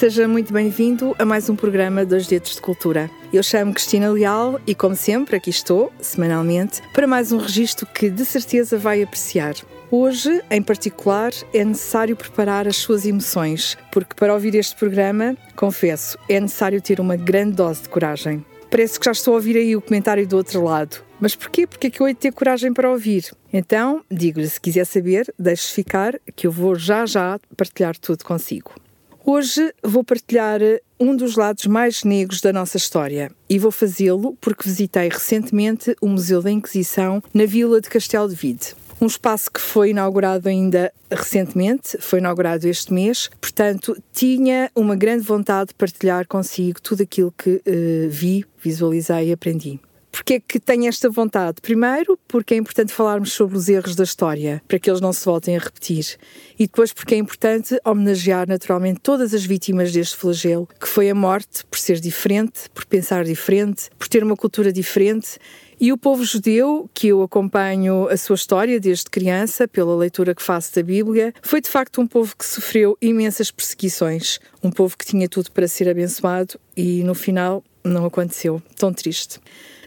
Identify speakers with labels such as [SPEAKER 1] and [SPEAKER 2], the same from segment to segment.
[SPEAKER 1] Seja muito bem-vindo a mais um programa Dois Dedos de Cultura. Eu chamo Cristina Leal e, como sempre, aqui estou, semanalmente, para mais um registro que de certeza vai apreciar. Hoje, em particular, é necessário preparar as suas emoções, porque para ouvir este programa, confesso, é necessário ter uma grande dose de coragem. Parece que já estou a ouvir aí o comentário do outro lado. Mas porquê? Porque é que eu hei de ter coragem para ouvir? Então, digo-lhe, se quiser saber, deixe ficar, que eu vou já já partilhar tudo consigo. Hoje vou partilhar um dos lados mais negros da nossa história. E vou fazê-lo porque visitei recentemente o Museu da Inquisição na Vila de Castelo de Vide. Um espaço que foi inaugurado ainda recentemente, foi inaugurado este mês, portanto, tinha uma grande vontade de partilhar consigo tudo aquilo que uh, vi, visualizei e aprendi. Porquê é que tenho esta vontade? Primeiro, porque é importante falarmos sobre os erros da história, para que eles não se voltem a repetir. E depois, porque é importante homenagear naturalmente todas as vítimas deste flagelo, que foi a morte por ser diferente, por pensar diferente, por ter uma cultura diferente e o povo judeu, que eu acompanho a sua história desde criança, pela leitura que faço da Bíblia, foi de facto um povo que sofreu imensas perseguições, um povo que tinha tudo para ser abençoado e no final não aconteceu. Tão triste.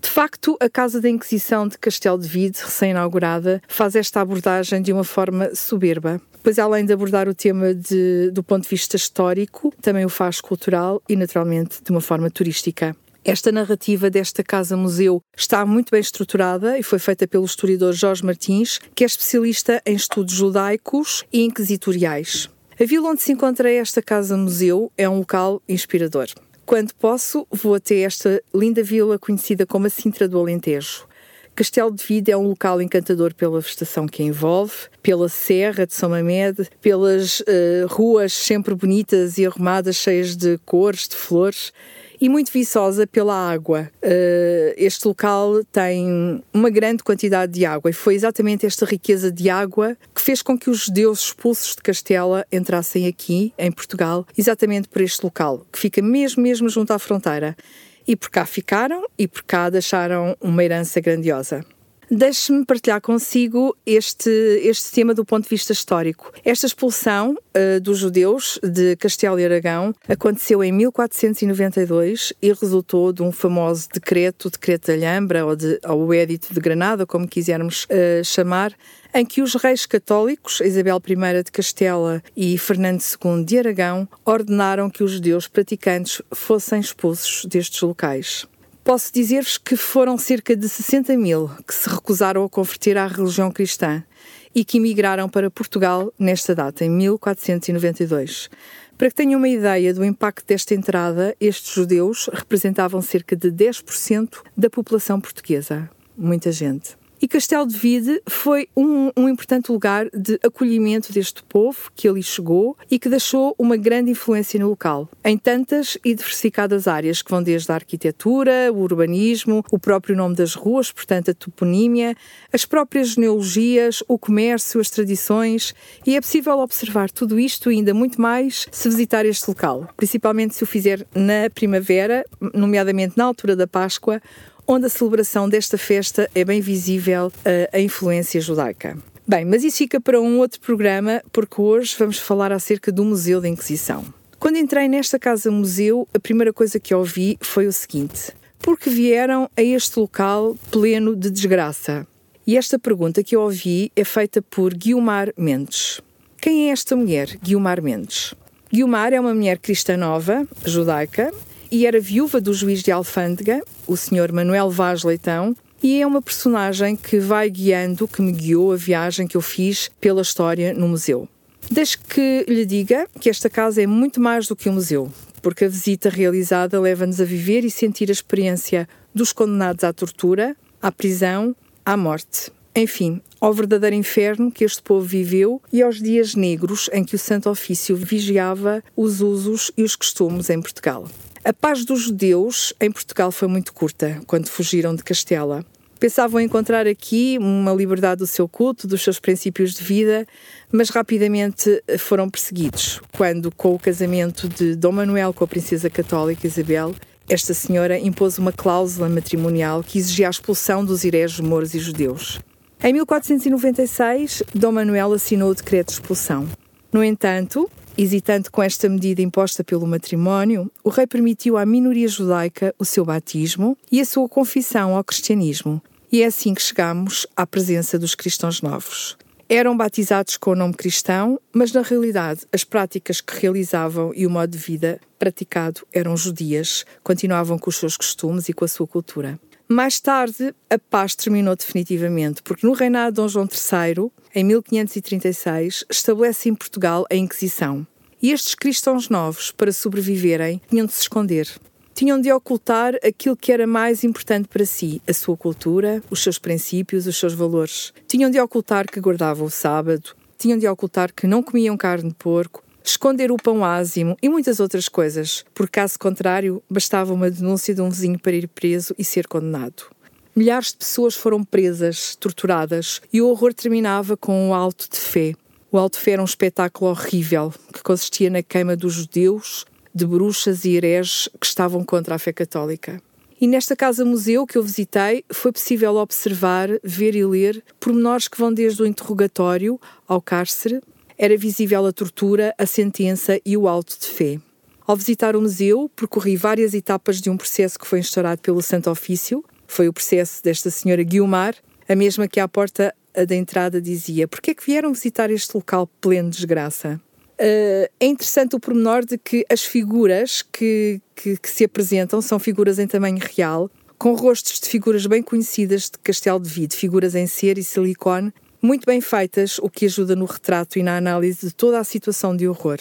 [SPEAKER 1] De facto, a Casa da Inquisição de Castelo de Vide, recém-inaugurada, faz esta abordagem de uma forma soberba. Pois, além de abordar o tema de, do ponto de vista histórico, também o faz cultural e, naturalmente, de uma forma turística. Esta narrativa desta casa-museu está muito bem estruturada e foi feita pelo historiador Jorge Martins, que é especialista em estudos judaicos e inquisitoriais. A vila onde se encontra esta casa-museu é um local inspirador. Quando posso, vou até esta linda vila conhecida como a Sintra do Alentejo. Castelo de Vida é um local encantador pela vegetação que envolve, pela Serra de São Mamede, pelas uh, ruas sempre bonitas e arrumadas, cheias de cores, de flores e muito viçosa pela água. Uh, este local tem uma grande quantidade de água e foi exatamente esta riqueza de água que fez com que os judeus expulsos de Castela entrassem aqui, em Portugal, exatamente por este local, que fica mesmo, mesmo junto à fronteira. E por cá ficaram e por cá deixaram uma herança grandiosa. Deixe-me partilhar consigo este, este tema do ponto de vista histórico. Esta expulsão uh, dos judeus de Castelo e Aragão aconteceu em 1492 e resultou de um famoso decreto, decreto de Alhambra ou, de, ou o Édito de Granada, como quisermos uh, chamar, em que os reis católicos, Isabel I de Castela e Fernando II de Aragão, ordenaram que os judeus praticantes fossem expulsos destes locais. Posso dizer-vos que foram cerca de 60 mil que se recusaram a converter à religião cristã e que emigraram para Portugal nesta data, em 1492. Para que tenham uma ideia do impacto desta entrada, estes judeus representavam cerca de 10% da população portuguesa. Muita gente. E Castelo de Vide foi um, um, importante lugar de acolhimento deste povo que ali chegou e que deixou uma grande influência no local, em tantas e diversificadas áreas que vão desde a arquitetura, o urbanismo, o próprio nome das ruas, portanto a toponímia, as próprias genealogias, o comércio, as tradições, e é possível observar tudo isto e ainda muito mais se visitar este local, principalmente se o fizer na primavera, nomeadamente na altura da Páscoa, onde a celebração desta festa é bem visível a, a influência judaica. Bem, mas isso fica para um outro programa, porque hoje vamos falar acerca do Museu da Inquisição. Quando entrei nesta casa-museu, a primeira coisa que ouvi foi o seguinte: por que vieram a este local pleno de desgraça? E esta pergunta que eu ouvi é feita por Guilmar Mendes. Quem é esta mulher, Guilmar Mendes? Guilmar é uma mulher cristã nova, judaica, e era viúva do juiz de Alfândega, o Sr. Manuel Vaz Leitão, e é uma personagem que vai guiando, que me guiou a viagem que eu fiz pela história no museu. Desde que lhe diga que esta casa é muito mais do que um museu, porque a visita realizada leva-nos a viver e sentir a experiência dos condenados à tortura, à prisão, à morte. Enfim, ao verdadeiro inferno que este povo viveu e aos dias negros em que o Santo Ofício vigiava os usos e os costumes em Portugal. A paz dos judeus em Portugal foi muito curta quando fugiram de Castela. Pensavam encontrar aqui uma liberdade do seu culto, dos seus princípios de vida, mas rapidamente foram perseguidos quando, com o casamento de Dom Manuel com a princesa católica Isabel, esta senhora impôs uma cláusula matrimonial que exigia a expulsão dos hereges mouros e judeus. Em 1496, Dom Manuel assinou o decreto de expulsão. No entanto, hesitante com esta medida imposta pelo matrimónio, o rei permitiu à minoria judaica o seu batismo e a sua confissão ao cristianismo. E é assim que chegamos à presença dos cristãos novos. Eram batizados com o nome cristão, mas na realidade as práticas que realizavam e o modo de vida praticado eram judias, continuavam com os seus costumes e com a sua cultura. Mais tarde, a paz terminou definitivamente, porque no reinado de Dom João III, em 1536, estabelece em Portugal a Inquisição. E estes cristãos novos, para sobreviverem, tinham de se esconder. Tinham de ocultar aquilo que era mais importante para si, a sua cultura, os seus princípios, os seus valores. Tinham de ocultar que guardavam o sábado, tinham de ocultar que não comiam carne de porco, esconder o pão ázimo e muitas outras coisas, por caso contrário, bastava uma denúncia de um vizinho para ir preso e ser condenado. Milhares de pessoas foram presas, torturadas, e o horror terminava com o alto de fé. O alto de fé era um espetáculo horrível que consistia na queima dos judeus, de bruxas e hereges que estavam contra a fé católica. E nesta casa-museu que eu visitei, foi possível observar, ver e ler pormenores que vão desde o interrogatório ao cárcere, era visível a tortura, a sentença e o alto de fé. Ao visitar o museu, percorri várias etapas de um processo que foi instaurado pelo Santo Ofício. Foi o processo desta senhora Guilmar, a mesma que à porta da entrada dizia: Por que é que vieram visitar este local pleno de desgraça? Uh, é interessante o pormenor de que as figuras que, que, que, se apresentam são figuras em tamanho real, com rostos de figuras bem conhecidas de Castelo de Vide, figuras em cera e silicone, muito bem feitas, o que ajuda no retrato e na análise de toda a situação de horror.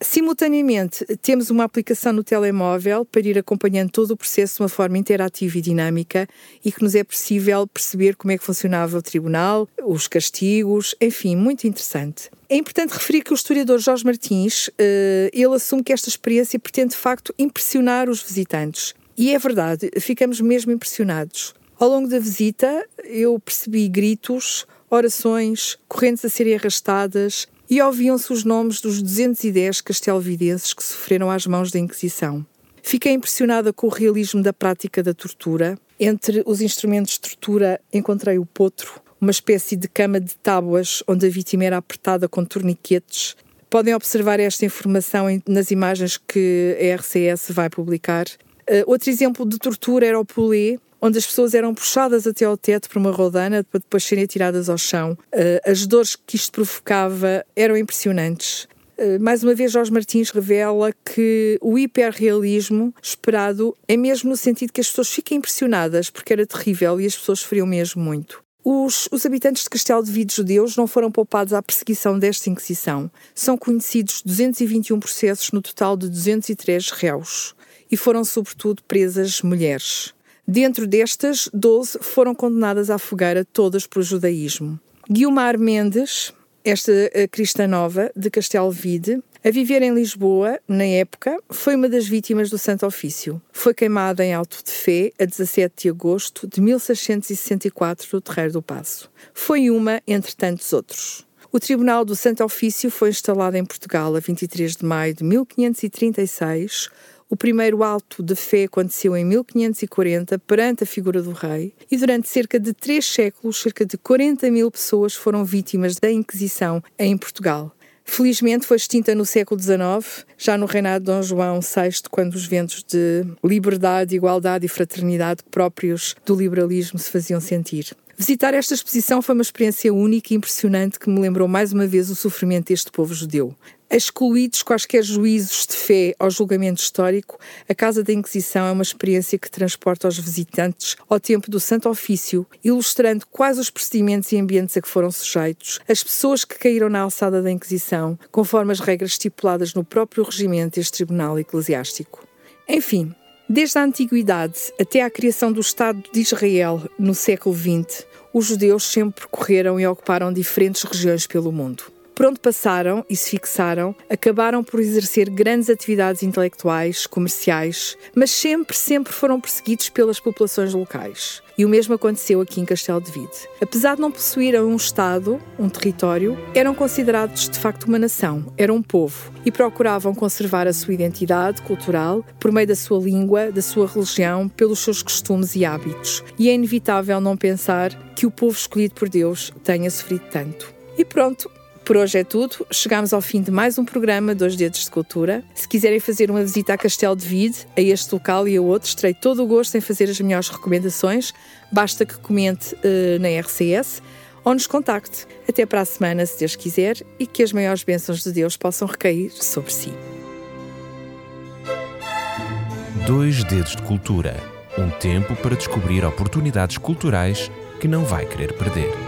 [SPEAKER 1] Simultaneamente, temos uma aplicação no telemóvel para ir acompanhando todo o processo de uma forma interativa e dinâmica e que nos é possível perceber como é que funcionava o tribunal, os castigos, enfim, muito interessante. É importante referir que o historiador Jorge Martins, eh, ele assume que esta experiência pretende de facto impressionar os visitantes. E é verdade, ficamos mesmo impressionados. Ao longo da visita, eu percebi gritos, orações, correntes a serem arrastadas e ouviam-se os nomes dos 210 castelvidenses que sofreram às mãos da Inquisição. Fiquei impressionada com o realismo da prática da tortura. Entre os instrumentos de tortura encontrei o potro, uma espécie de cama de tábuas onde a vítima era apertada com torniquetes. Podem observar esta informação nas imagens que a RCS vai publicar. Uh, outro exemplo de tortura era o Poulet, onde as pessoas eram puxadas até ao teto por uma rodana para depois serem atiradas ao chão. Uh, as dores que isto provocava eram impressionantes. Uh, mais uma vez, Jorge Martins revela que o hiperrealismo esperado é mesmo no sentido que as pessoas fiquem impressionadas, porque era terrível e as pessoas sofriam mesmo muito. Os, os, habitantes de Castelo de Vide judeus não foram poupados à perseguição desta Inquisição. São conhecidos 221 processos no total de 203 réus. E foram, sobretudo, presas mulheres. Dentro destas, 12 foram condenadas à fogueira, todas por judaísmo. Guilmar Mendes, esta eh, cristã nova de Castelvide, a viver em Lisboa, na época, foi uma das vítimas do Santo Ofício. Foi queimada em Alto de Fé a 17 de agosto de 1664 no Terreiro do Passo. Foi uma entre tantos outros. O Tribunal do Santo Ofício foi instalado em Portugal a 23 de maio de 1536 o primeiro alto de fé aconteceu em 1540 perante a figura do rei e durante cerca de três séculos, cerca de 40 mil pessoas foram vítimas da Inquisição em Portugal. Felizmente foi extinta no século XIX, já no reinado de Dom João VI, quando os ventos de liberdade, igualdade e fraternidade próprios do liberalismo se faziam sentir. Visitar esta exposição foi uma experiência única e impressionante que me lembrou mais uma vez o sofrimento deste povo judeu. Excluídos quaisquer juízos de fé ao julgamento histórico, a Casa da Inquisição é uma experiência que transporta os visitantes ao tempo do Santo Ofício, ilustrando quais os procedimentos e ambientes a que foram sujeitos, as pessoas que caíram na alçada da Inquisição, conforme as regras estipuladas no próprio regimento deste tribunal eclesiástico. Enfim, Desde a antiguidade até à criação do Estado de Israel no século XX, os judeus sempre percorreram e ocuparam diferentes regiões pelo mundo. Por onde passaram e se fixaram, acabaram por exercer grandes atividades intelectuais, comerciais, mas sempre, sempre foram perseguidos pelas populações locais. E o mesmo aconteceu aqui em Castelo de Vide. Apesar de não possuírem um Estado, um território, eram considerados de facto uma nação, eram um povo e procuravam conservar a sua identidade cultural por meio da sua língua, da sua religião, pelos seus costumes e hábitos. E é inevitável não pensar que o povo escolhido por Deus tenha sofrido tanto. E pronto, por hoje é tudo. Chegamos ao fim de mais um programa Dois Dedos de Cultura. Se quiserem fazer uma visita a Castelo de Vide, a este local e a outros, terei todo o gosto em fazer as melhores recomendações. Basta que comente uh, na RCS ou nos contacte. Até para a semana, se Deus quiser, e que as maiores bênçãos de Deus possam recair sobre si.
[SPEAKER 2] Dois Dedos de Cultura um tempo para descobrir oportunidades culturais que não vai querer perder.